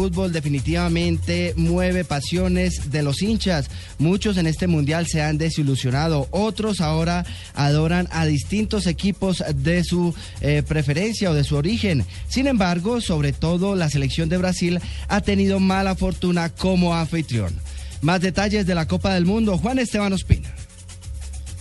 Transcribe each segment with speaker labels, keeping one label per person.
Speaker 1: Fútbol definitivamente mueve pasiones de los hinchas. Muchos en este mundial se han desilusionado. Otros ahora adoran a distintos equipos de su eh, preferencia o de su origen. Sin embargo, sobre todo la selección de Brasil ha tenido mala fortuna como anfitrión. Más detalles de la Copa del Mundo, Juan Esteban Ospina.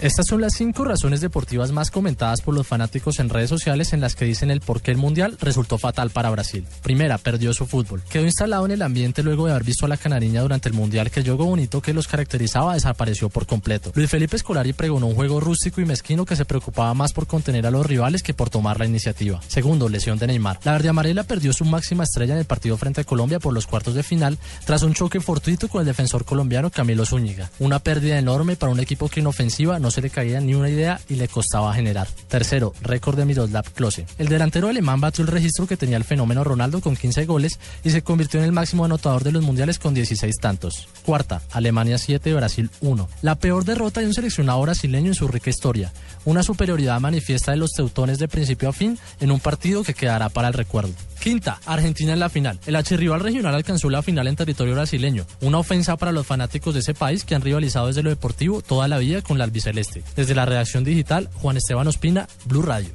Speaker 2: Estas son las cinco razones deportivas más comentadas por los fanáticos en redes sociales en las que dicen el por qué el Mundial resultó fatal para Brasil. Primera, perdió su fútbol. Quedó instalado en el ambiente luego de haber visto a la canariña durante el Mundial que el juego bonito que los caracterizaba desapareció por completo. Luis Felipe Escolari pregonó un juego rústico y mezquino que se preocupaba más por contener a los rivales que por tomar la iniciativa. Segundo, lesión de Neymar. La verde amarela perdió su máxima estrella en el partido frente a Colombia por los cuartos de final tras un choque fortuito con el defensor colombiano Camilo Zúñiga. Una pérdida enorme para un equipo que en ofensiva no se le caía ni una idea y le costaba generar. Tercero, récord de Miroslav Klose. El delantero alemán batió el registro que tenía el fenómeno Ronaldo con 15 goles y se convirtió en el máximo anotador de los mundiales con 16 tantos. Cuarta, Alemania 7, Brasil 1. La peor derrota de un seleccionado brasileño en su rica historia. Una superioridad manifiesta de los teutones de principio a fin en un partido que quedará para el recuerdo. Quinta, Argentina en la final. El archirrival regional alcanzó la final en territorio brasileño. Una ofensa para los fanáticos de ese país que han rivalizado desde lo deportivo toda la vida con la albiceleste. Desde la redacción digital, Juan Esteban Ospina, Blue Radio.